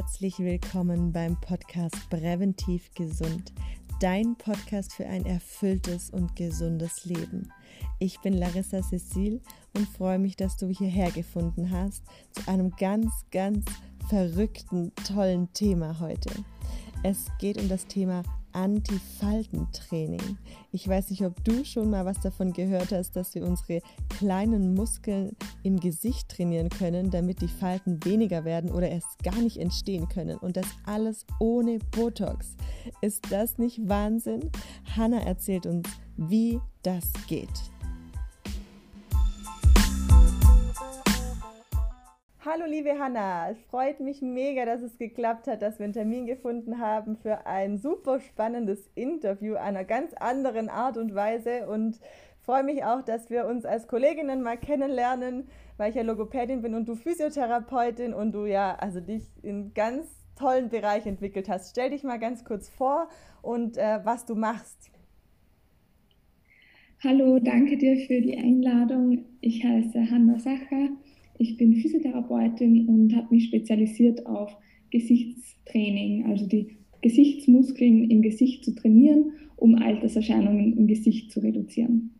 Herzlich willkommen beim Podcast Präventiv Gesund, dein Podcast für ein erfülltes und gesundes Leben. Ich bin Larissa Cecil und freue mich, dass du hierher gefunden hast zu einem ganz, ganz verrückten, tollen Thema heute. Es geht um das Thema Antifaltentraining. Ich weiß nicht, ob du schon mal was davon gehört hast, dass wir unsere kleinen Muskeln im Gesicht trainieren können, damit die Falten weniger werden oder erst gar nicht entstehen können. Und das alles ohne Botox. Ist das nicht Wahnsinn? Hanna erzählt uns, wie das geht. Hallo liebe Hanna, es freut mich mega, dass es geklappt hat, dass wir einen Termin gefunden haben für ein super spannendes Interview einer ganz anderen Art und Weise und freue mich auch, dass wir uns als Kolleginnen mal kennenlernen, weil ich ja Logopädin bin und du Physiotherapeutin und du ja also dich in ganz tollen Bereich entwickelt hast. Stell dich mal ganz kurz vor und äh, was du machst. Hallo, danke dir für die Einladung. Ich heiße Hanna Sacher. Ich bin Physiotherapeutin und habe mich spezialisiert auf Gesichtstraining, also die Gesichtsmuskeln im Gesicht zu trainieren, um Alterserscheinungen im Gesicht zu reduzieren.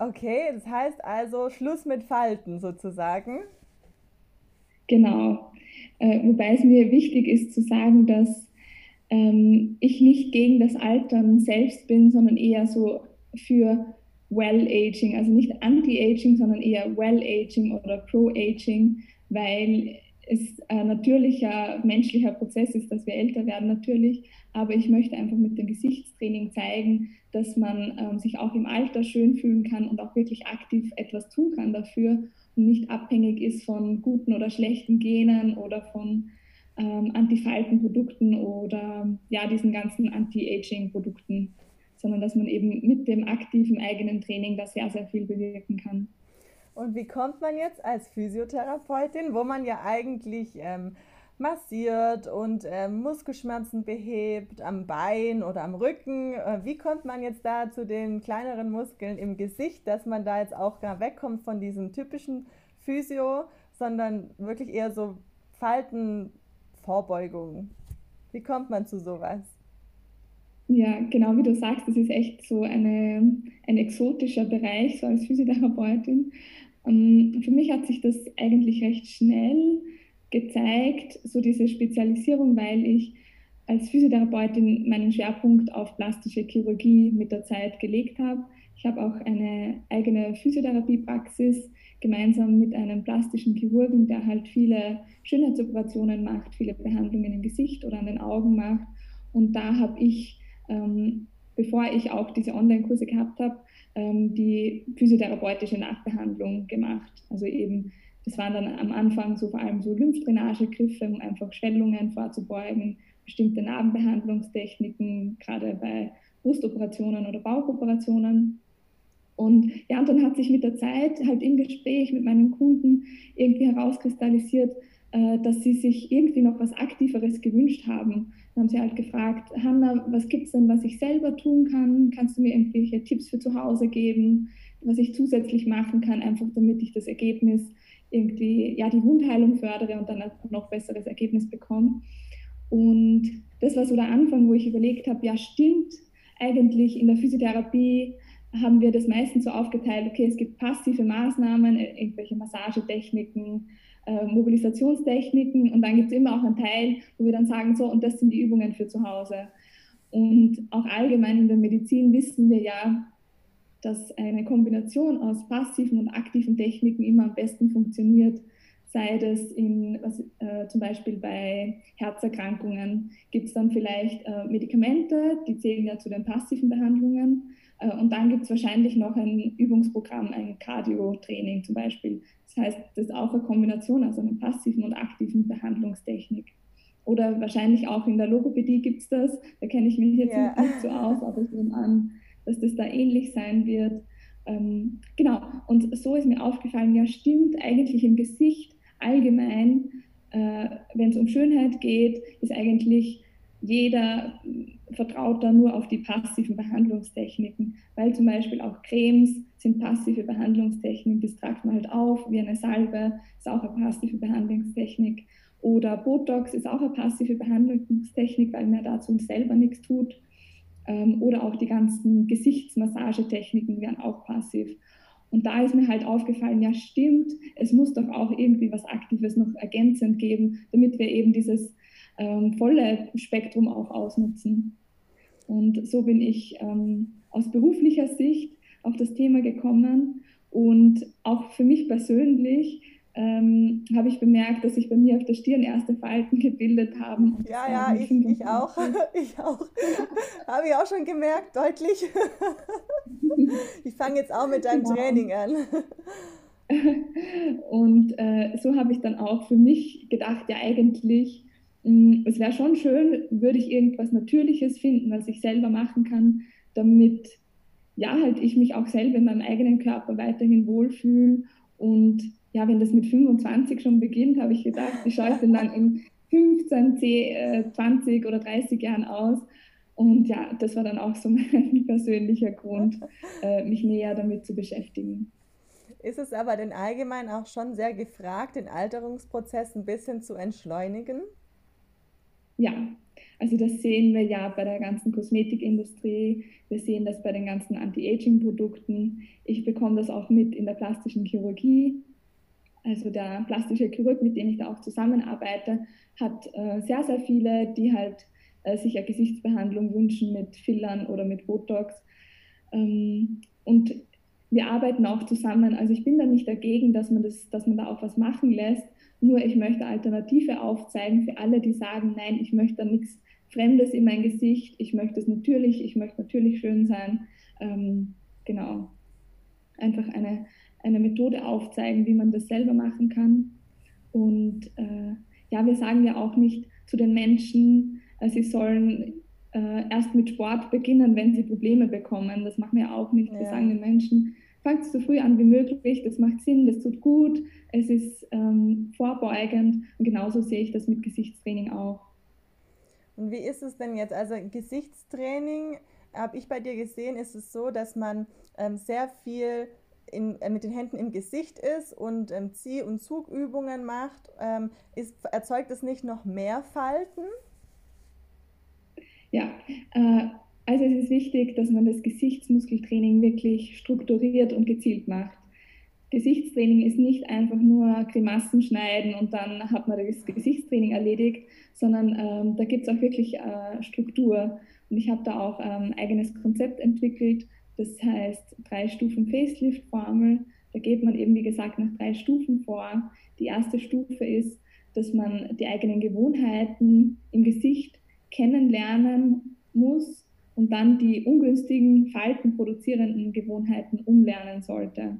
Okay, das heißt also Schluss mit Falten sozusagen. Genau. Äh, wobei es mir wichtig ist zu sagen, dass ähm, ich nicht gegen das Altern selbst bin, sondern eher so für Well-Aging, also nicht Anti-Aging, sondern eher Well-Aging oder Pro-Aging, weil es ein natürlicher menschlicher Prozess ist, dass wir älter werden, natürlich. Aber ich möchte einfach mit dem Gesichtstraining zeigen, dass man ähm, sich auch im Alter schön fühlen kann und auch wirklich aktiv etwas tun kann dafür und nicht abhängig ist von guten oder schlechten Genen oder von ähm, Antifaltenprodukten oder ja, diesen ganzen Anti-Aging-Produkten sondern dass man eben mit dem aktiven eigenen Training da sehr, sehr viel bewirken kann. Und wie kommt man jetzt als Physiotherapeutin, wo man ja eigentlich ähm, massiert und ähm, Muskelschmerzen behebt am Bein oder am Rücken, äh, wie kommt man jetzt da zu den kleineren Muskeln im Gesicht, dass man da jetzt auch gar wegkommt von diesem typischen Physio, sondern wirklich eher so Faltenvorbeugung? Wie kommt man zu sowas? Ja, genau wie du sagst, das ist echt so eine, ein exotischer Bereich, so als Physiotherapeutin. Ähm, für mich hat sich das eigentlich recht schnell gezeigt, so diese Spezialisierung, weil ich als Physiotherapeutin meinen Schwerpunkt auf plastische Chirurgie mit der Zeit gelegt habe. Ich habe auch eine eigene Physiotherapiepraxis gemeinsam mit einem plastischen Chirurgen, der halt viele Schönheitsoperationen macht, viele Behandlungen im Gesicht oder an den Augen macht. Und da habe ich ähm, bevor ich auch diese Online-Kurse gehabt habe, ähm, die physiotherapeutische Nachbehandlung gemacht. Also eben, das waren dann am Anfang so vor allem so Lymphdrainagegriffe, um einfach Schwellungen vorzubeugen, bestimmte Narbenbehandlungstechniken, gerade bei Brustoperationen oder Bauchoperationen. Und ja, und dann hat sich mit der Zeit halt im Gespräch mit meinen Kunden irgendwie herauskristallisiert, äh, dass sie sich irgendwie noch was Aktiveres gewünscht haben. Haben sie halt gefragt, Hanna, was gibt es denn, was ich selber tun kann? Kannst du mir irgendwelche Tipps für zu Hause geben, was ich zusätzlich machen kann, einfach damit ich das Ergebnis irgendwie, ja, die Wundheilung fördere und dann ein noch besseres Ergebnis bekomme. Und das war so der Anfang, wo ich überlegt habe, ja, stimmt, eigentlich in der Physiotherapie haben wir das meistens so aufgeteilt, okay, es gibt passive Maßnahmen, irgendwelche Massagetechniken, äh, Mobilisationstechniken und dann gibt es immer auch einen Teil, wo wir dann sagen, so, und das sind die Übungen für zu Hause. Und auch allgemein in der Medizin wissen wir ja, dass eine Kombination aus passiven und aktiven Techniken immer am besten funktioniert. Sei das in, was, äh, zum Beispiel bei Herzerkrankungen, gibt es dann vielleicht äh, Medikamente, die zählen ja zu den passiven Behandlungen. Äh, und dann gibt es wahrscheinlich noch ein Übungsprogramm, ein Cardio-Training zum Beispiel. Das heißt, das ist auch eine Kombination aus einer passiven und aktiven Behandlungstechnik. Oder wahrscheinlich auch in der Logopädie gibt es das. Da kenne ich mich jetzt ja. nicht so aus, aber ich nehme an, dass das da ähnlich sein wird. Ähm, genau, und so ist mir aufgefallen, ja stimmt, eigentlich im Gesicht allgemein, äh, wenn es um Schönheit geht, ist eigentlich jeder vertraut da nur auf die passiven Behandlungstechniken, weil zum Beispiel auch Cremes sind passive Behandlungstechniken, das tragt man halt auf wie eine Salbe, ist auch eine passive Behandlungstechnik. Oder Botox ist auch eine passive Behandlungstechnik, weil man dazu selber nichts tut. Ähm, oder auch die ganzen Gesichtsmassagetechniken wären auch passiv. Und da ist mir halt aufgefallen, ja stimmt, es muss doch auch irgendwie was Aktives noch ergänzend geben, damit wir eben dieses ähm, volle Spektrum auch ausnutzen. Und so bin ich ähm, aus beruflicher Sicht auf das Thema gekommen und auch für mich persönlich ähm, habe ich bemerkt, dass sich bei mir auf der Stirn erste Falten gebildet haben. ja, ja, ich, ich auch. ich auch. habe ich auch schon gemerkt, deutlich. ich fange jetzt auch mit deinem genau. Training an. Und äh, so habe ich dann auch für mich gedacht, ja eigentlich, es wäre schon schön, würde ich irgendwas Natürliches finden, was ich selber machen kann, damit ja halt ich mich auch selber in meinem eigenen Körper weiterhin wohlfühle und ja, wenn das mit 25 schon beginnt, habe ich gedacht, wie schaue ich denn dann in 15, 10, 20 oder 30 Jahren aus? Und ja, das war dann auch so mein persönlicher Grund, äh, mich näher damit zu beschäftigen. Ist es aber denn allgemein auch schon sehr gefragt, den Alterungsprozess ein bisschen zu entschleunigen? Ja, also das sehen wir ja bei der ganzen Kosmetikindustrie, wir sehen das bei den ganzen Anti-Aging-Produkten. Ich bekomme das auch mit in der plastischen Chirurgie. Also der plastische Chirurg, mit dem ich da auch zusammenarbeite, hat äh, sehr, sehr viele, die halt äh, sich eine Gesichtsbehandlung wünschen mit Fillern oder mit Botox. Ähm, und wir arbeiten auch zusammen. Also ich bin da nicht dagegen, dass man, das, dass man da auch was machen lässt. Nur ich möchte Alternative aufzeigen für alle, die sagen, nein, ich möchte da nichts Fremdes in mein Gesicht, ich möchte es natürlich, ich möchte natürlich schön sein. Ähm, genau. Einfach eine, eine Methode aufzeigen, wie man das selber machen kann. Und äh, ja, wir sagen ja auch nicht zu den Menschen, äh, sie sollen äh, erst mit Sport beginnen, wenn sie Probleme bekommen. Das machen wir auch nicht. Ja. Wir sagen den Menschen, fangt so früh an wie möglich, das macht Sinn, das tut gut, es ist ähm, vorbeugend. Und genauso sehe ich das mit Gesichtstraining auch. Und wie ist es denn jetzt? Also Gesichtstraining, habe ich bei dir gesehen, ist es so, dass man ähm, sehr viel in, äh, mit den Händen im Gesicht ist und ähm, Zieh- und Zugübungen macht, ähm, ist, erzeugt es nicht noch mehr Falten? Ja, äh, also es ist wichtig, dass man das Gesichtsmuskeltraining wirklich strukturiert und gezielt macht. Gesichtstraining ist nicht einfach nur Grimassen schneiden und dann hat man das Gesichtstraining erledigt, sondern ähm, da gibt es auch wirklich äh, Struktur. Und ich habe da auch ein ähm, eigenes Konzept entwickelt, das heißt drei Stufen Facelift-Formel. Da geht man eben, wie gesagt, nach drei Stufen vor. Die erste Stufe ist, dass man die eigenen Gewohnheiten im Gesicht kennenlernen muss und dann die ungünstigen, faltenproduzierenden Gewohnheiten umlernen sollte.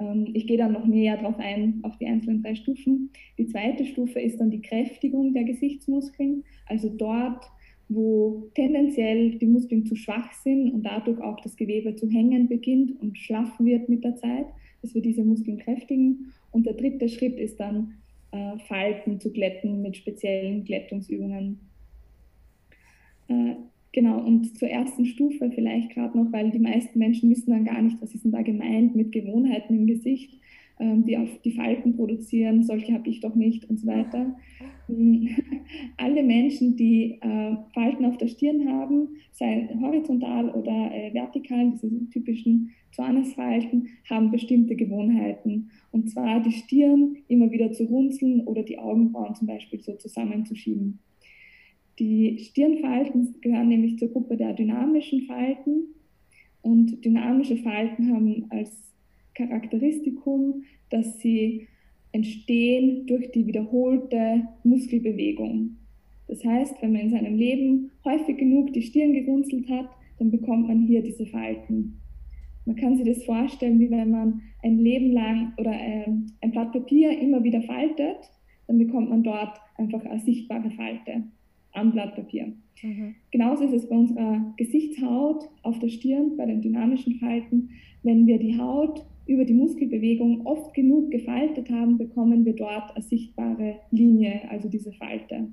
Ähm, ich gehe dann noch näher darauf ein, auf die einzelnen drei Stufen. Die zweite Stufe ist dann die Kräftigung der Gesichtsmuskeln, also dort, wo tendenziell die Muskeln zu schwach sind und dadurch auch das Gewebe zu hängen beginnt und schlaff wird mit der Zeit, dass wir diese Muskeln kräftigen. Und der dritte Schritt ist dann, äh, Falten zu glätten mit speziellen Glättungsübungen. Genau, und zur ersten Stufe vielleicht gerade noch, weil die meisten Menschen wissen dann gar nicht, was ist denn da gemeint mit Gewohnheiten im Gesicht. Ähm, die auf die Falten produzieren, solche habe ich doch nicht und so weiter. Hm, alle Menschen, die äh, Falten auf der Stirn haben, sei horizontal oder äh, vertikal, diese typischen Zornesfalten, haben bestimmte Gewohnheiten. Und zwar die Stirn immer wieder zu runzeln oder die Augenbrauen zum Beispiel so zusammenzuschieben. Die Stirnfalten gehören nämlich zur Gruppe der dynamischen Falten. Und dynamische Falten haben als Charakteristikum, dass sie entstehen durch die wiederholte Muskelbewegung. Das heißt, wenn man in seinem Leben häufig genug die Stirn gerunzelt hat, dann bekommt man hier diese Falten. Man kann sich das vorstellen, wie wenn man ein Leben lang oder ein, ein Blatt Papier immer wieder faltet, dann bekommt man dort einfach eine sichtbare Falte am Blatt Papier. Mhm. Genauso ist es bei unserer Gesichtshaut auf der Stirn, bei den dynamischen Falten. Wenn wir die Haut über die Muskelbewegung oft genug gefaltet haben, bekommen wir dort eine sichtbare Linie, also diese Falte.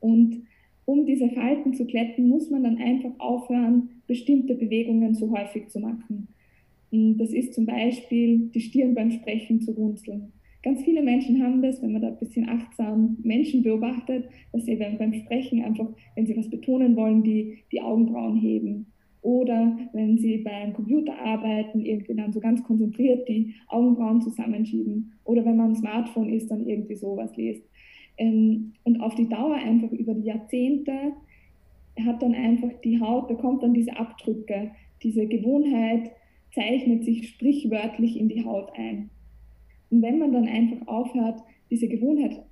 Und um diese Falten zu glätten, muss man dann einfach aufhören, bestimmte Bewegungen so häufig zu machen. Das ist zum Beispiel die Stirn beim Sprechen zu runzeln. Ganz viele Menschen haben das, wenn man da ein bisschen achtsam Menschen beobachtet, dass sie beim Sprechen einfach, wenn sie was betonen wollen, die, die Augenbrauen heben. Oder wenn sie beim Computer arbeiten, irgendwie dann so ganz konzentriert die Augenbrauen zusammenschieben. Oder wenn man am Smartphone ist, dann irgendwie sowas liest. Ähm, und auf die Dauer einfach über die Jahrzehnte hat dann einfach die Haut, bekommt dann diese Abdrücke. Diese Gewohnheit zeichnet sich sprichwörtlich in die Haut ein. Und wenn man dann einfach aufhört, diese Gewohnheit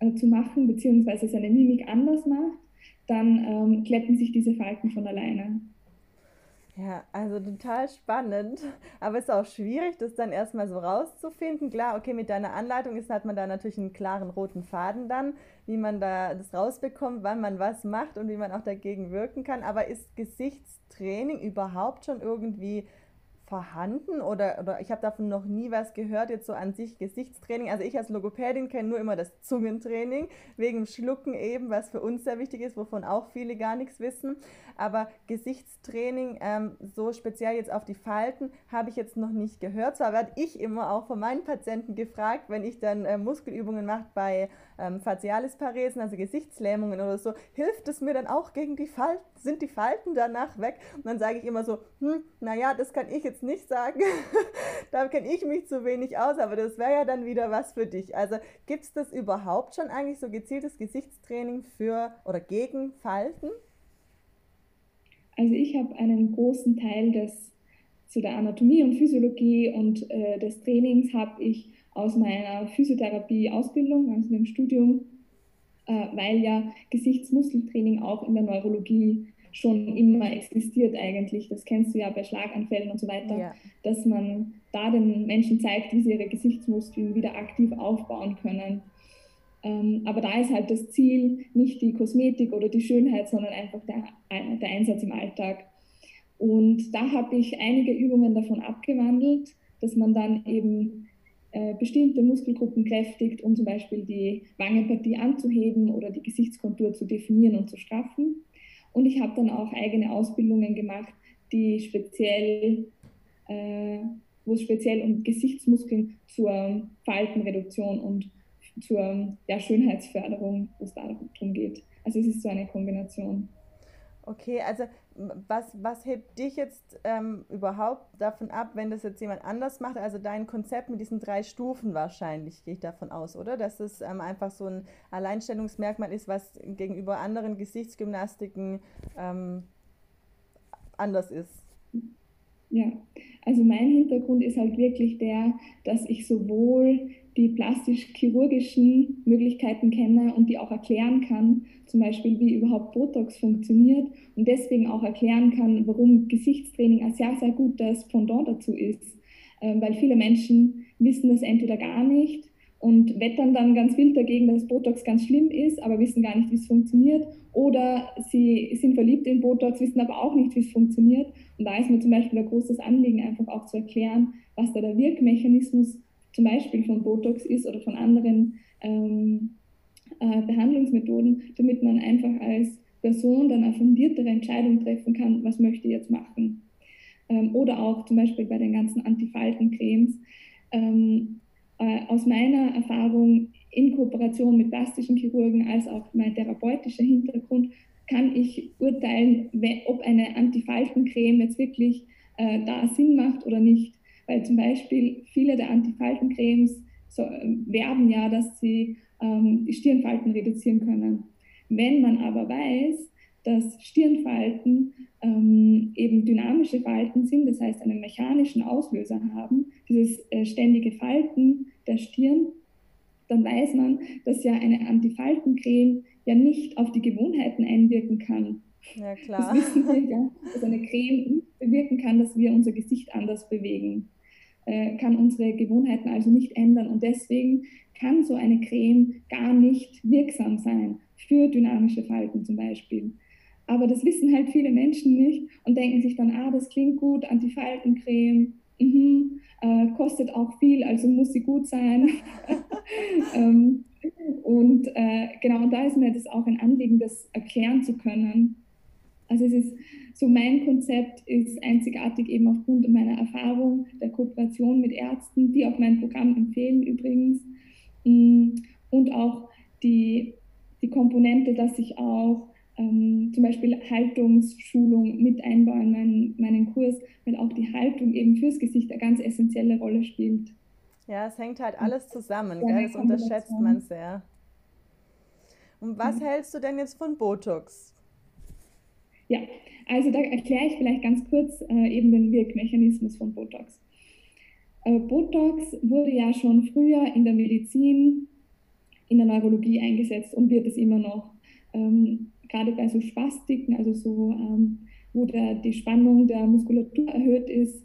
äh, zu machen, beziehungsweise seine Mimik anders macht, dann ähm, kletten sich diese Falten von alleine. Ja, also total spannend, aber es ist auch schwierig, das dann erstmal so rauszufinden. Klar, okay, mit deiner Anleitung ist, hat man da natürlich einen klaren roten Faden dann, wie man da das rausbekommt, wann man was macht und wie man auch dagegen wirken kann. Aber ist Gesichtstraining überhaupt schon irgendwie vorhanden oder, oder ich habe davon noch nie was gehört, jetzt so an sich Gesichtstraining. Also ich als Logopädin kenne nur immer das Zungentraining, wegen Schlucken eben, was für uns sehr wichtig ist, wovon auch viele gar nichts wissen. Aber Gesichtstraining, ähm, so speziell jetzt auf die Falten, habe ich jetzt noch nicht gehört. Zwar werde ich immer auch von meinen Patienten gefragt, wenn ich dann äh, Muskelübungen mache bei ähm, Facialisparesen, also Gesichtslähmungen oder so, hilft es mir dann auch gegen die Falten? Sind die Falten danach weg? Und dann sage ich immer so, hm, naja, das kann ich jetzt nicht sagen. da kenne ich mich zu wenig aus, aber das wäre ja dann wieder was für dich. Also gibt es das überhaupt schon eigentlich so gezieltes Gesichtstraining für oder gegen Falten? Also ich habe einen großen Teil des zu der Anatomie und Physiologie und äh, des Trainings habe ich aus meiner Physiotherapie-Ausbildung, also dem Studium, äh, weil ja Gesichtsmuskeltraining auch in der Neurologie schon immer existiert eigentlich. Das kennst du ja bei Schlaganfällen und so weiter, ja. dass man da den Menschen zeigt, wie sie ihre Gesichtsmuskeln wieder aktiv aufbauen können. Ähm, aber da ist halt das Ziel nicht die Kosmetik oder die Schönheit, sondern einfach der, der Einsatz im Alltag. Und da habe ich einige Übungen davon abgewandelt, dass man dann eben äh, bestimmte Muskelgruppen kräftigt, um zum Beispiel die Wangenpartie anzuheben oder die Gesichtskontur zu definieren und zu straffen. Und ich habe dann auch eigene Ausbildungen gemacht, die speziell, äh, wo es speziell um Gesichtsmuskeln zur Faltenreduktion und zur ja, Schönheitsförderung, wo es darum geht. Also es ist so eine Kombination. Okay, also was, was hebt dich jetzt ähm, überhaupt davon ab, wenn das jetzt jemand anders macht? Also dein Konzept mit diesen drei Stufen wahrscheinlich, gehe ich davon aus, oder? Dass es ähm, einfach so ein Alleinstellungsmerkmal ist, was gegenüber anderen Gesichtsgymnastiken ähm, anders ist. Ja, also mein Hintergrund ist halt wirklich der, dass ich sowohl die plastisch-chirurgischen Möglichkeiten kenne und die auch erklären kann, zum Beispiel wie überhaupt Botox funktioniert und deswegen auch erklären kann, warum Gesichtstraining ein sehr, sehr gutes Pendant dazu ist. Ähm, weil viele Menschen wissen das entweder gar nicht und wettern dann ganz wild dagegen, dass Botox ganz schlimm ist, aber wissen gar nicht, wie es funktioniert. Oder sie sind verliebt in Botox, wissen aber auch nicht, wie es funktioniert. Und da ist mir zum Beispiel ein großes Anliegen, einfach auch zu erklären, was da der Wirkmechanismus zum Beispiel von Botox ist oder von anderen ähm, äh, Behandlungsmethoden, damit man einfach als Person dann eine fundiertere Entscheidung treffen kann, was möchte ich jetzt machen. Ähm, oder auch zum Beispiel bei den ganzen Antifaltencremes. Ähm, äh, aus meiner Erfahrung in Kooperation mit plastischen Chirurgen als auch mein therapeutischer Hintergrund kann ich urteilen, ob eine Antifaltencreme jetzt wirklich äh, da Sinn macht oder nicht. Weil zum Beispiel viele der Antifaltencremes so, äh, werben ja, dass sie ähm, die Stirnfalten reduzieren können. Wenn man aber weiß, dass Stirnfalten ähm, eben dynamische Falten sind, das heißt einen mechanischen Auslöser haben, dieses äh, ständige Falten der Stirn, dann weiß man, dass ja eine Antifaltencreme ja nicht auf die Gewohnheiten einwirken kann. Ja, klar. Das wissen wir ja, dass eine Creme nicht bewirken kann, dass wir unser Gesicht anders bewegen äh, kann unsere Gewohnheiten also nicht ändern. Und deswegen kann so eine Creme gar nicht wirksam sein für dynamische Falten zum Beispiel. Aber das wissen halt viele Menschen nicht und denken sich dann, ah, das klingt gut, Antifaltencreme, mhm, äh, kostet auch viel, also muss sie gut sein. ähm, und äh, genau, und da ist mir das auch ein Anliegen, das erklären zu können, Also es ist so mein Konzept ist einzigartig eben aufgrund meiner Erfahrung der Kooperation mit Ärzten, die auch mein Programm empfehlen übrigens. Mm, und auch die, die Komponente, dass ich auch ähm, zum Beispiel Haltungsschulung mit einbaue in meinen, meinen Kurs, weil auch die Haltung eben fürs Gesicht eine ganz essentielle Rolle spielt. Ja, es hängt halt alles zusammen, gell? das unterschätzt man sehr. Und was ja. hältst du denn jetzt von Botox? Ja, also da erkläre ich vielleicht ganz kurz äh, eben den Wirkmechanismus von Botox. Äh, Botox wurde ja schon früher in der Medizin, in der Neurologie eingesetzt und wird es immer noch. Ähm, gerade bei so Spastiken, also so, ähm, wo der, die Spannung der Muskulatur erhöht ist,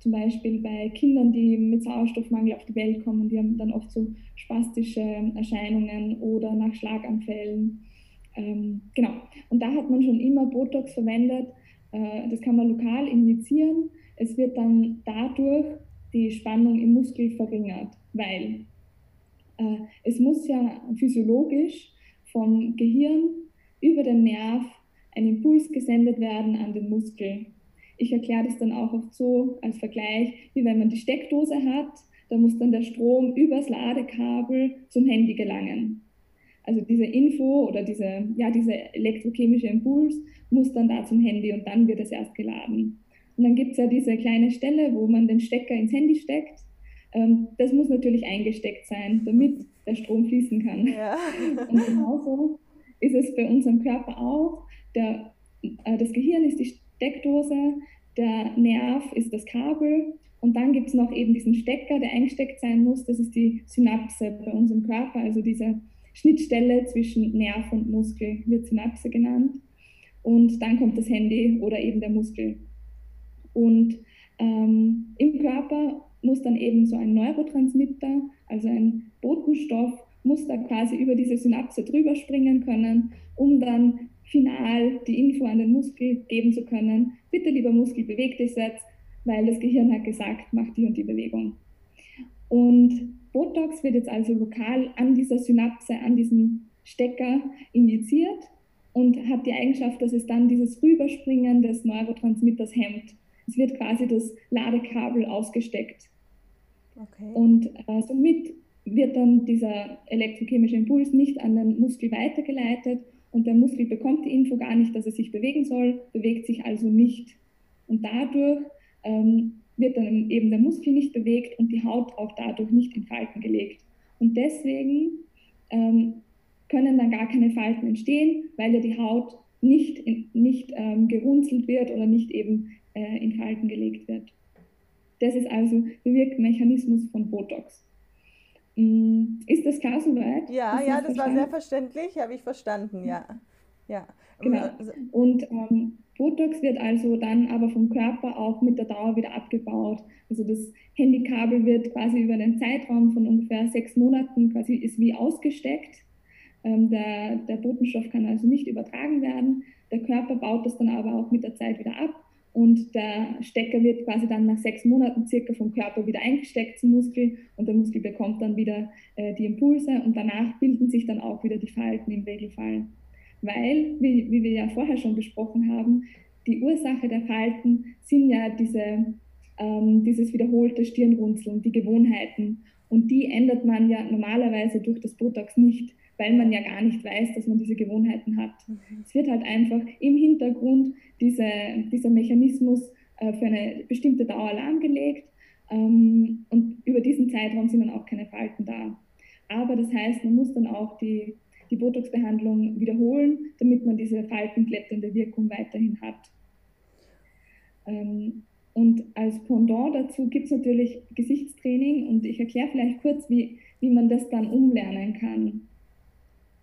zum Beispiel bei Kindern, die mit Sauerstoffmangel auf die Welt kommen, die haben dann oft so spastische Erscheinungen oder nach Schlaganfällen. Ähm, genau. Und da hat man schon immer Botox verwendet. Äh, das kann man lokal injizieren. Es wird dann dadurch die Spannung im Muskel verringert, weil äh, es muss ja physiologisch vom Gehirn über den Nerv ein Impuls gesendet werden an den Muskel. Ich erkläre das dann auch oft so als Vergleich, wie wenn man die Steckdose hat, da muss dann der Strom übers Ladekabel zum Handy gelangen. Also diese Info oder diese, ja, dieser elektrochemische Impuls muss dann da zum Handy und dann wird es erst geladen. Und dann gibt es ja diese kleine Stelle, wo man den Stecker ins Handy steckt. Ähm, das muss natürlich eingesteckt sein, damit der Strom fließen kann. Ja. Und genauso ist es bei unserem Körper auch. Der, äh, das Gehirn ist die Steckdose, der Nerv ist das Kabel und dann gibt es noch eben diesen Stecker, der eingesteckt sein muss. Das ist die Synapse bei uns im Körper, also diese Schnittstelle zwischen Nerv und Muskel wird Synapse genannt. Und dann kommt das Handy oder eben der Muskel. Und ähm, im Körper muss dann eben so ein Neurotransmitter, also ein Botenstoff, muss da quasi über diese Synapse drüber springen können, um dann final die Info an den Muskel geben zu können. Bitte, lieber Muskel, beweg dich jetzt, weil das Gehirn hat gesagt, mach die und die Bewegung. Und Botox wird jetzt also lokal an dieser Synapse, an diesem Stecker injiziert und hat die Eigenschaft, dass es dann dieses Rüberspringen des Neurotransmitters hemmt. Es wird quasi das Ladekabel ausgesteckt. Okay. Und äh, somit wird dann dieser elektrochemische Impuls nicht an den Muskel weitergeleitet und der Muskel bekommt die Info gar nicht, dass er sich bewegen soll, bewegt sich also nicht. Und dadurch ähm, wird dann eben der Muskel nicht bewegt und die Haut auch dadurch nicht in Falten gelegt. Und deswegen ähm, können dann gar keine Falten entstehen, weil ja die Haut nicht, in, nicht ähm, gerunzelt wird oder nicht eben äh, in Falten gelegt wird. Das ist also der Wirkmechanismus von Botox. Mm, ist das klar soweit? Ja, ja, das war sehr verständlich, habe ich verstanden, ja. Ja. Genau. Also und ähm, Botox wird also dann aber vom Körper auch mit der Dauer wieder abgebaut. Also das Handykabel wird quasi über einen Zeitraum von ungefähr sechs Monaten quasi ist wie ausgesteckt. Ähm, der, der Botenstoff kann also nicht übertragen werden. Der Körper baut das dann aber auch mit der Zeit wieder ab und der Stecker wird quasi dann nach sechs Monaten circa vom Körper wieder eingesteckt zum Muskel und der Muskel bekommt dann wieder äh, die Impulse und danach bilden sich dann auch wieder die Falten im Regelfall. Weil, wie, wie wir ja vorher schon besprochen haben, die Ursache der Falten sind ja diese, ähm, dieses wiederholte Stirnrunzeln, die Gewohnheiten. Und die ändert man ja normalerweise durch das Botox nicht weil man ja gar nicht weiß, dass man diese Gewohnheiten hat. Mhm. Es wird halt einfach im Hintergrund diese, dieser Mechanismus äh, für eine bestimmte Dauer lahmgelegt ähm, und über diesen Zeitraum sind dann auch keine Falten da. Aber das heißt, man muss dann auch die, die Botox-Behandlung wiederholen, damit man diese faltenkletternde Wirkung weiterhin hat. Ähm, und als Pendant dazu gibt es natürlich Gesichtstraining und ich erkläre vielleicht kurz, wie, wie man das dann umlernen kann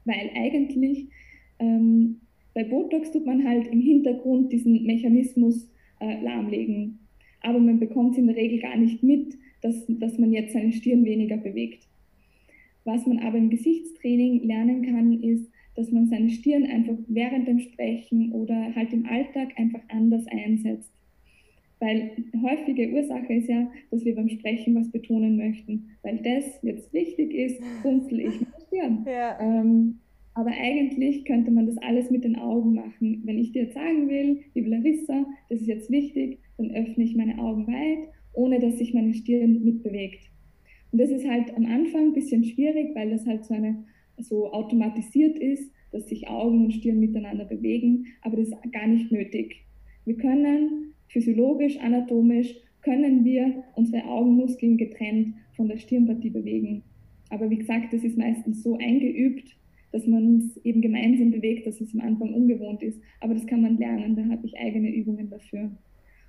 weil eigentlich ähm, bei Botox tut man halt im Hintergrund diesen Mechanismus äh, lahmlegen. Aber man bekommt in der Regel gar nicht mit, dass, dass man jetzt seine Stirn weniger bewegt. Was man aber im Gesichtstraining lernen kann, ist, dass man seine Stirn einfach während dem Sprechen oder halt im Alltag einfach anders einsetzt. Weil häufige Ursache ist ja, dass wir beim Sprechen was betonen möchten. Weil das jetzt wichtig ist, runzel ich meine Stirn. Ja. Ähm, Aber eigentlich könnte man das alles mit den Augen machen. Wenn ich dir jetzt sagen will, liebe Larissa, das ist jetzt wichtig, dann öffne ich meine Augen weit, ohne dass sich meine Stirn mitbewegt. Und das ist halt am Anfang ein bisschen schwierig, weil das halt so, eine, so automatisiert ist, dass sich Augen und Stirn miteinander bewegen, aber das ist gar nicht nötig. Wir können physiologisch, anatomisch, können wir unsere Augenmuskeln getrennt von der Stirnpartie bewegen. Aber wie gesagt, das ist meistens so eingeübt, dass man es eben gemeinsam bewegt, dass es am Anfang ungewohnt ist. Aber das kann man lernen, da habe ich eigene Übungen dafür.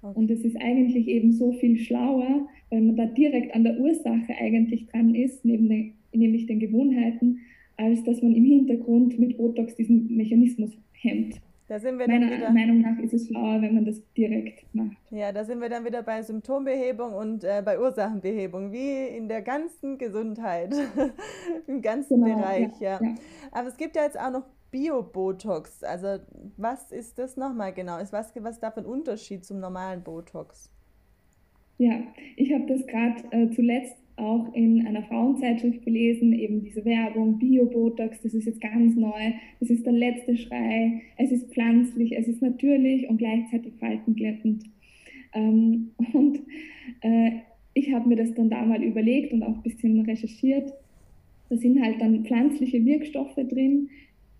Okay. Und es ist eigentlich eben so viel schlauer, weil man da direkt an der Ursache eigentlich dran ist, neben nämlich den Gewohnheiten, als dass man im Hintergrund mit Botox diesen Mechanismus hemmt. Da sind wir Meiner dann wieder, Meinung nach ist es schlauer, wenn man das direkt macht. Ja, da sind wir dann wieder bei Symptombehebung und äh, bei Ursachenbehebung, wie in der ganzen Gesundheit, im ganzen genau, Bereich. Ja, ja. ja, Aber es gibt ja jetzt auch noch Bio-Botox. Also was ist das nochmal genau? Ist was, was da für ein Unterschied zum normalen Botox? Ja, ich habe das gerade äh, zuletzt auch in einer Frauenzeitschrift gelesen, eben diese Werbung, Bio-Botox, das ist jetzt ganz neu, das ist der letzte Schrei, es ist pflanzlich, es ist natürlich und gleichzeitig faltenglättend. Ähm, und äh, ich habe mir das dann da mal überlegt und auch ein bisschen recherchiert. Da sind halt dann pflanzliche Wirkstoffe drin,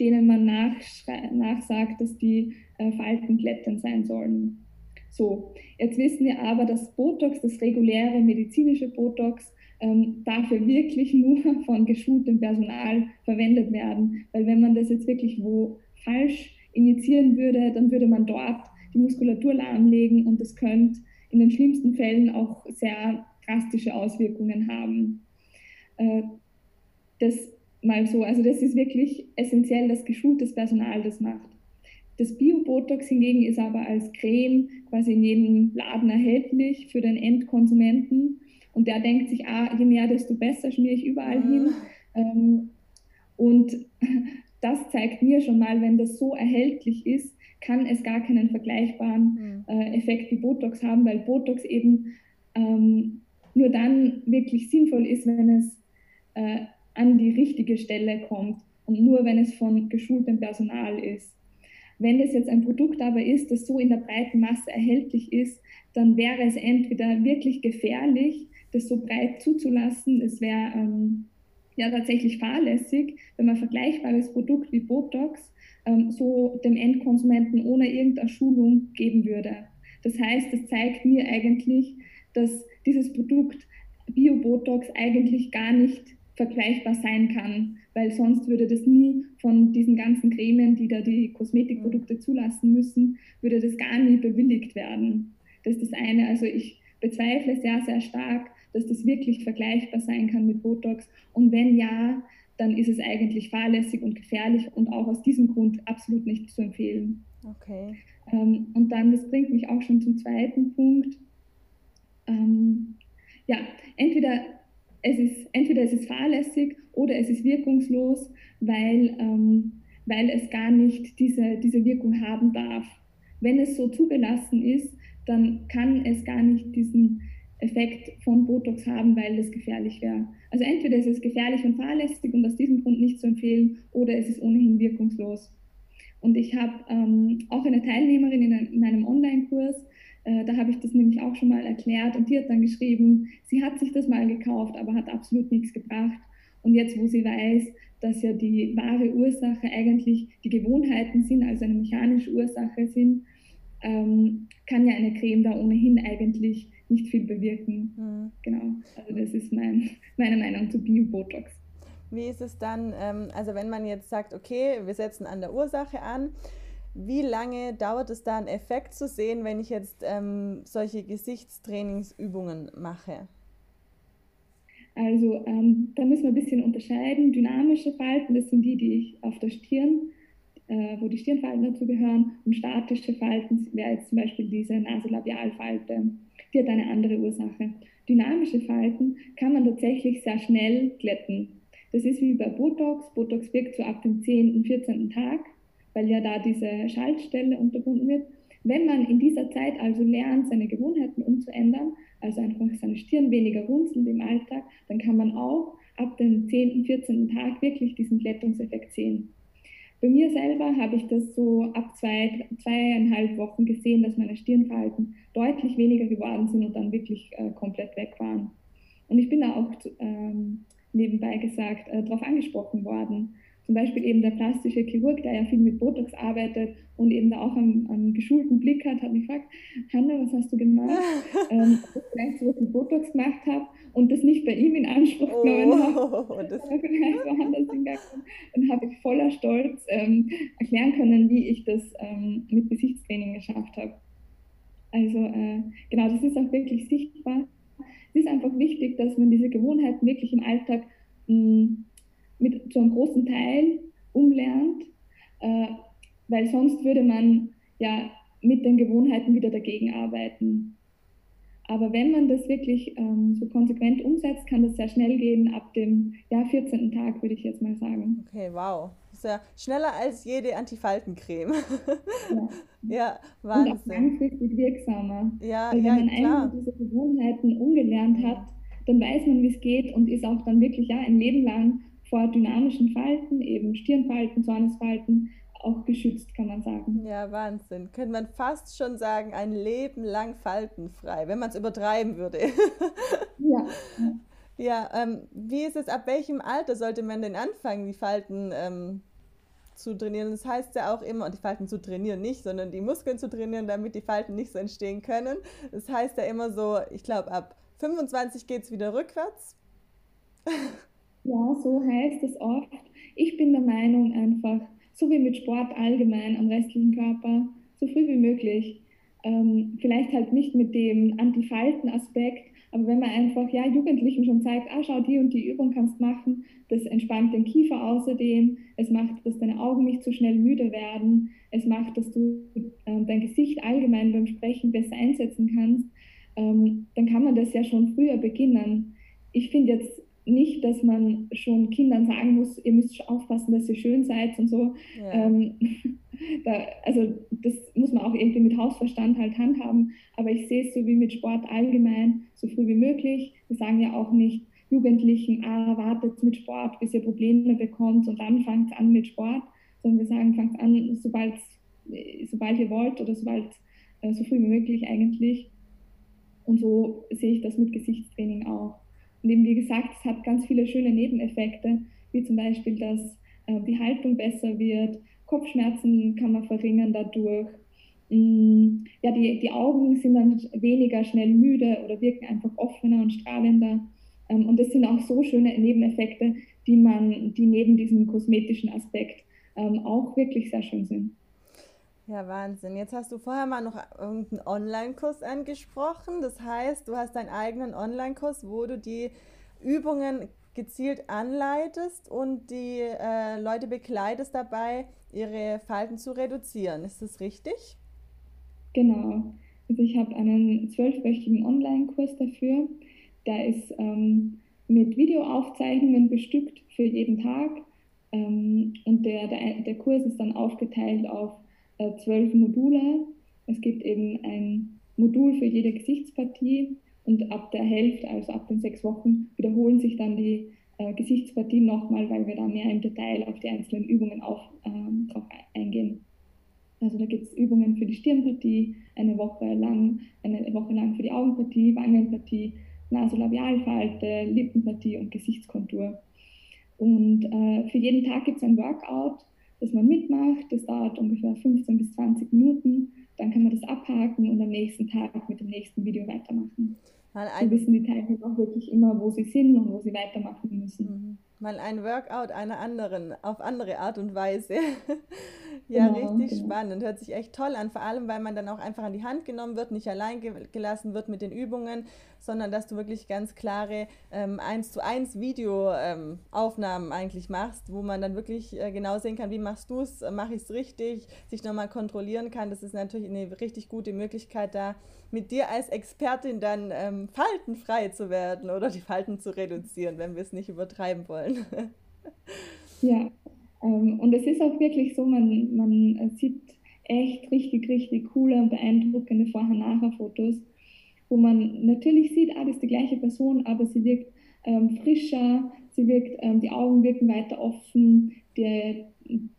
denen man nachsagt, dass die äh, faltenglättend sein sollen. So, jetzt wissen wir aber, dass Botox, das reguläre medizinische Botox, ähm, dafür wirklich nur von geschultem Personal verwendet werden. Weil wenn man das jetzt wirklich wo falsch injizieren würde, dann würde man dort die Muskulatur lahmlegen und das könnte in den schlimmsten Fällen auch sehr drastische Auswirkungen haben. Äh, das mal so, also das ist wirklich essentiell, dass geschultes Personal das macht. Das Bio-Botox hingegen ist aber als Creme quasi in jedem Laden erhältlich für den Endkonsumenten und der denkt sich, ah, je mehr, desto besser schmiere ich überall hin. Ähm, und das zeigt mir schon mal, wenn das so erhältlich ist, kann es gar keinen vergleichbaren äh, Effekt wie Botox haben, weil Botox eben ähm, nur dann wirklich sinnvoll ist, wenn es äh, an die richtige Stelle kommt und nur wenn es von geschultem Personal ist. Wenn es jetzt ein Produkt aber ist, das so in der breiten Masse erhältlich ist, dann wäre es entweder wirklich gefährlich, das so breit zuzulassen. Es wäre ähm, ja tatsächlich fahrlässig, wenn man ein vergleichbares Produkt wie Botox ähm, so dem Endkonsumenten ohne irgendeine Schulung geben würde. Das heißt, es zeigt mir eigentlich, dass dieses Produkt Bio-Botox eigentlich gar nicht vergleichbar sein kann, weil sonst würde das nie von diesen ganzen Gremien, die da die Kosmetikprodukte zulassen müssen, würde das gar nie bewilligt werden. Das ist das eine. Also ich bezweifle sehr, sehr stark, dass das wirklich vergleichbar sein kann mit Botox. Und wenn ja, dann ist es eigentlich fahrlässig und gefährlich und auch aus diesem Grund absolut nicht zu empfehlen. Okay. Ähm, und dann, das bringt mich auch schon zum zweiten Punkt. Ähm, ja, entweder es ist, entweder es ist fahrlässig oder es ist wirkungslos, weil, ähm, weil es gar nicht diese, diese Wirkung haben darf. Wenn es so zugelassen ist, dann kann es gar nicht diesen Effekt von Botox haben, weil es gefährlich wäre. Also entweder ist es gefährlich und fahrlässig und aus diesem Grund nicht zu empfehlen oder es ist ohnehin wirkungslos. Und ich habe ähm, auch eine Teilnehmerin in, in einem Online-Kurs, äh, da habe ich das nämlich auch schon mal erklärt und die hat dann geschrieben, sie hat sich das mal gekauft, aber hat absolut nichts gebracht. Und jetzt, wo sie weiß, dass ja die wahre Ursache eigentlich die Gewohnheiten sind, also eine mechanische Ursache sind, ähm, kann ja eine Creme da ohnehin eigentlich nicht viel bewirken. Mhm. Genau, also das ist mein, meine Meinung zu Bio-Botox. Wie ist es dann, ähm, also wenn man jetzt sagt, okay, wir setzen an der Ursache an, wie lange dauert es da einen Effekt zu sehen, wenn ich jetzt ähm, solche Gesichtstrainingsübungen mache? Also ähm, da müssen wir ein bisschen unterscheiden. Dynamische Falten, das sind die, die ich auf der Stirn äh, wo die Stirnfalten dazu gehören. Und statische Falten wäre jetzt zum Beispiel diese Nasolabialfalte. Die hat eine andere Ursache. Dynamische Falten kann man tatsächlich sehr schnell glätten. Das ist wie bei Botox. Botox wirkt so ab dem 10., 14. Tag, weil ja da diese Schaltstelle unterbunden wird. Wenn man in dieser Zeit also lernt, seine Gewohnheiten umzuändern, also einfach seine Stirn weniger runzelt im Alltag, dann kann man auch ab dem 10., 14. Tag wirklich diesen Glättungseffekt sehen. Bei mir selber habe ich das so ab zwei, zweieinhalb Wochen gesehen, dass meine Stirnfalten deutlich weniger geworden sind und dann wirklich äh, komplett weg waren. Und ich bin da auch ähm, nebenbei gesagt äh, darauf angesprochen worden. Zum Beispiel eben der plastische Chirurg, der ja viel mit Botox arbeitet und eben da auch einen, einen geschulten Blick hat, hat mich gefragt, Hanna, was hast du gemacht? ähm, ich vielleicht so viel Botox gemacht habe und das nicht bei ihm in Anspruch oh, genommen habe. Das und habe ich voller Stolz ähm, erklären können, wie ich das ähm, mit Gesichtstraining geschafft habe. Also äh, genau, das ist auch wirklich sichtbar. Es ist einfach wichtig, dass man diese Gewohnheiten wirklich im Alltag mh, hm, mit zu einem großen Teil umlernt, äh, weil sonst würde man ja mit den Gewohnheiten wieder dagegen arbeiten. Aber wenn man das wirklich ähm, so konsequent umsetzt, kann das sehr schnell gehen, ab dem ja, 14. Tag, würde ich jetzt mal sagen. Okay, wow. Das ist ja schneller als jede Antifaltencreme. Ja, ja Wahnsinn. Und auch langfristig wirksamer. Ja, Weil wenn ja, man klar. einmal diese Gewohnheiten umgelernt hat, dann weiß man, wie es geht und ist auch dann wirklich ja, ein Leben lang vor dynamischen Falten, eben Stirnfalten, Zornesfalten, auch geschützt, kann man sagen. Ja, Wahnsinn. Könnte man fast schon sagen, ein Leben lang faltenfrei, wenn man es übertreiben würde. ja. Ja, ähm, wie ist es, ab welchem Alter sollte man denn anfangen, die Falten ähm, zu trainieren? Das heißt ja auch immer, und die Falten zu trainieren nicht, sondern die Muskeln zu trainieren, damit die Falten nicht so entstehen können. Das heißt ja immer so, ich glaube, ab 25 geht es wieder rückwärts. Ja, so heißt es oft. Ich bin der Meinung einfach, so wie mit Sport allgemein am restlichen Körper, so früh wie möglich. Ähm, vielleicht halt nicht mit dem Antifalten-Aspekt, aber wenn man einfach ja, Jugendlichen schon zeigt, ah, schau, die und die Übung kannst machen, das entspannt den Kiefer außerdem, es macht, dass deine Augen nicht so schnell müde werden, es macht, dass du äh, dein Gesicht allgemein beim Sprechen besser einsetzen kannst, ähm, dann kann man das ja schon früher beginnen. Ich finde jetzt nicht, dass man schon Kindern sagen muss, ihr müsst aufpassen, dass ihr schön seid und so. Ja. Ähm, da, also das muss man auch irgendwie mit Hausverstand halt handhaben. Aber ich sehe es so wie mit Sport allgemein, so früh wie möglich. Wir sagen ja auch nicht Jugendlichen, ah, wartet mit Sport, bis ihr Probleme bekommt und dann fangt an mit Sport, sondern wir sagen, fangt an, sobald, sobald ihr wollt oder sobald äh, so früh wie möglich eigentlich. Und so sehe ich das mit Gesichtstraining auch. Und eben wie gesagt, es hat ganz viele schöne Nebeneffekte, wie zum Beispiel, dass äh, die Haltung besser wird, Kopfschmerzen kann man verringern dadurch. Mm, ja, die, die Augen sind dann weniger schnell müde oder wirken einfach offener und strahlender. Ähm, und das sind auch so schöne Nebeneffekte, die man, die neben diesem kosmetischen Aspekt ähm, auch wirklich sehr schön sind. Ja, Wahnsinn. Jetzt hast du vorher mal noch irgendeinen Online-Kurs angesprochen. Das heißt, du hast deinen eigenen Online-Kurs, wo du die Übungen gezielt anleitest und die äh, Leute begleitest dabei, ihre Falten zu reduzieren. Ist das richtig? Genau. Also ich habe einen zwölfwöchigen Online-Kurs dafür. Der ist ähm, mit Videoaufzeichnungen bestückt für jeden Tag. Ähm, und der, der, der Kurs ist dann aufgeteilt auf äh, zwölf Module. Es gibt eben ein Modul für jede Gesichtspartie und ab der Hälfte, also ab den sechs Wochen, wiederholen sich dann die äh, Gesichtspartien nochmal, weil wir da mehr im Detail auf die einzelnen Übungen auf, ähm, drauf eingehen. Also da gibt es Übungen für die Stirnpartie, eine Woche lang, eine Woche lang für die Augenpartie, Wangenpartie, Nasolabialfalte, Lippenpartie und Gesichtskontur. Und äh, für jeden Tag gibt es ein Workout, das man mitmacht. Das dauert ungefähr 15 bis 20 Minuten. Dann kann man das abhaken und am nächsten Tag mit dem nächsten Video weitermachen. so wissen die Teilnehmer auch wirklich immer, wo sie sind und wo sie weitermachen müssen. Mhm mal ein Workout einer anderen, auf andere Art und Weise. ja, genau, richtig genau. spannend. Hört sich echt toll an, vor allem, weil man dann auch einfach an die Hand genommen wird, nicht allein ge gelassen wird mit den Übungen, sondern dass du wirklich ganz klare ähm, 1 zu 1 Videoaufnahmen ähm, eigentlich machst, wo man dann wirklich äh, genau sehen kann, wie machst du es, äh, mache ich es richtig, sich nochmal kontrollieren kann. Das ist natürlich eine richtig gute Möglichkeit, da mit dir als Expertin dann ähm, faltenfrei zu werden oder die Falten zu reduzieren, wenn wir es nicht übertreiben wollen wollen. Ja, ähm, und es ist auch wirklich so, man, man sieht echt richtig, richtig coole und beeindruckende Vorher-Nachher-Fotos, wo man natürlich sieht, ah, das ist die gleiche Person, aber sie wirkt ähm, frischer, sie wirkt, ähm, die Augen wirken weiter offen, der,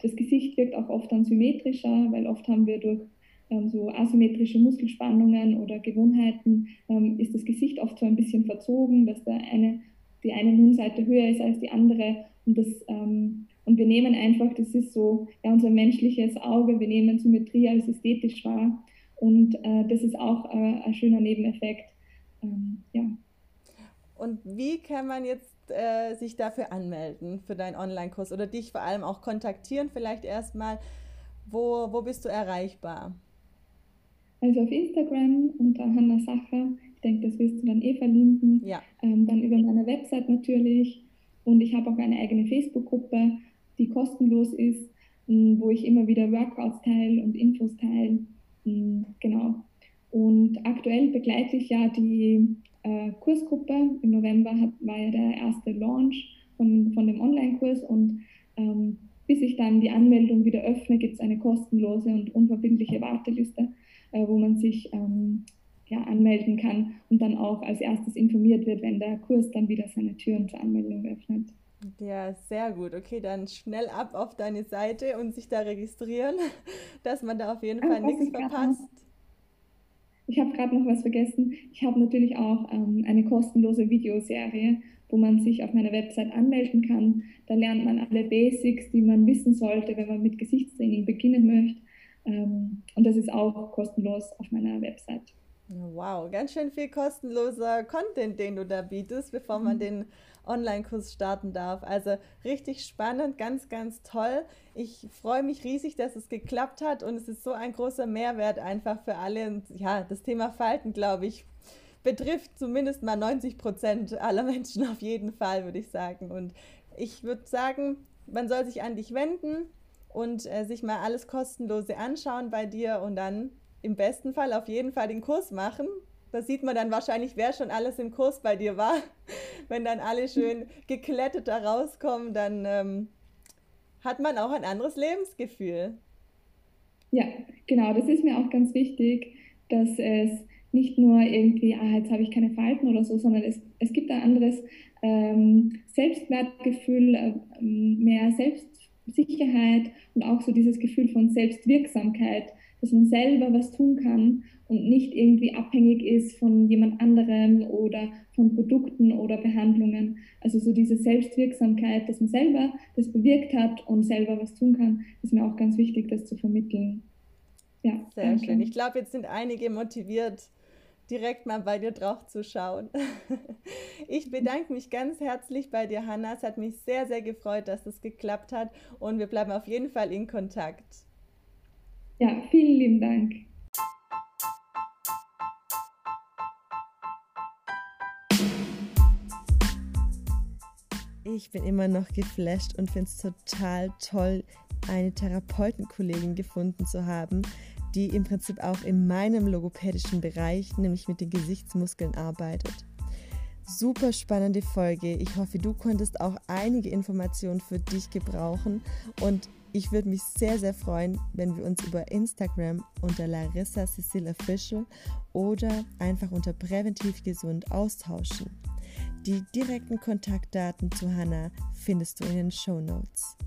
das Gesicht wirkt auch oft dann symmetrischer, weil oft haben wir durch ähm, so asymmetrische Muskelspannungen oder Gewohnheiten, ähm, ist das Gesicht oft so ein bisschen verzogen, dass der eine, die eine Mundseite höher ist als die andere. Und, das, ähm, und wir nehmen einfach, das ist so ja, unser menschliches Auge, wir nehmen Symmetrie als ästhetisch wahr. Und äh, das ist auch äh, ein schöner Nebeneffekt. Ähm, ja. Und wie kann man jetzt äh, sich dafür anmelden, für deinen Online-Kurs oder dich vor allem auch kontaktieren vielleicht erstmal? Wo, wo bist du erreichbar? Also auf Instagram unter Hanna Sacher. Ich denke, das wirst du dann eh verlinken. Ja. Ähm, dann über meine Website natürlich. Und ich habe auch eine eigene Facebook-Gruppe, die kostenlos ist, wo ich immer wieder Workouts teile und Infos teile. Genau. Und aktuell begleite ich ja die äh, Kursgruppe. Im November hat, war ja der erste Launch von, von dem Online-Kurs und ähm, bis ich dann die Anmeldung wieder öffne, gibt es eine kostenlose und unverbindliche Warteliste, äh, wo man sich ähm, ja, anmelden kann und dann auch als erstes informiert wird, wenn der Kurs dann wieder seine Türen zur Anmeldung öffnet. Ja, sehr gut. Okay, dann schnell ab auf deine Seite und sich da registrieren, dass man da auf jeden Fall nichts verpasst. Ich habe gerade noch was vergessen. Ich habe natürlich auch ähm, eine kostenlose Videoserie, wo man sich auf meiner Website anmelden kann. Da lernt man alle Basics, die man wissen sollte, wenn man mit Gesichtstraining beginnen möchte. Ähm, und das ist auch kostenlos auf meiner Website. Wow, ganz schön viel kostenloser Content, den du da bietest, bevor man mhm. den Online-Kurs starten darf. Also richtig spannend, ganz, ganz toll. Ich freue mich riesig, dass es geklappt hat und es ist so ein großer Mehrwert einfach für alle. Und ja, das Thema Falten, glaube ich, betrifft zumindest mal 90 Prozent aller Menschen auf jeden Fall, würde ich sagen. Und ich würde sagen, man soll sich an dich wenden und äh, sich mal alles kostenlose anschauen bei dir und dann im besten Fall auf jeden Fall den Kurs machen, da sieht man dann wahrscheinlich, wer schon alles im Kurs bei dir war. Wenn dann alle schön geklettet da rauskommen, dann ähm, hat man auch ein anderes Lebensgefühl. Ja, genau, das ist mir auch ganz wichtig, dass es nicht nur irgendwie, ah, jetzt habe ich keine Falten oder so, sondern es, es gibt ein anderes ähm, Selbstwertgefühl, äh, mehr Selbstsicherheit und auch so dieses Gefühl von Selbstwirksamkeit, dass man selber was tun kann und nicht irgendwie abhängig ist von jemand anderem oder von Produkten oder Behandlungen. Also so diese Selbstwirksamkeit, dass man selber das bewirkt hat und selber was tun kann, ist mir auch ganz wichtig, das zu vermitteln. Ja, Sehr danke. schön. Ich glaube, jetzt sind einige motiviert, direkt mal bei dir drauf zu schauen. Ich bedanke mich ganz herzlich bei dir, Hanna. Es hat mich sehr, sehr gefreut, dass es geklappt hat und wir bleiben auf jeden Fall in Kontakt. Ja, vielen lieben Dank. Ich bin immer noch geflasht und finde es total toll, eine Therapeutenkollegin gefunden zu haben, die im Prinzip auch in meinem logopädischen Bereich, nämlich mit den Gesichtsmuskeln, arbeitet. Super spannende Folge. Ich hoffe, du konntest auch einige Informationen für dich gebrauchen und ich würde mich sehr, sehr freuen, wenn wir uns über Instagram unter Larissa Cecil Official oder einfach unter Präventiv Gesund austauschen. Die direkten Kontaktdaten zu Hannah findest du in den Show Notes.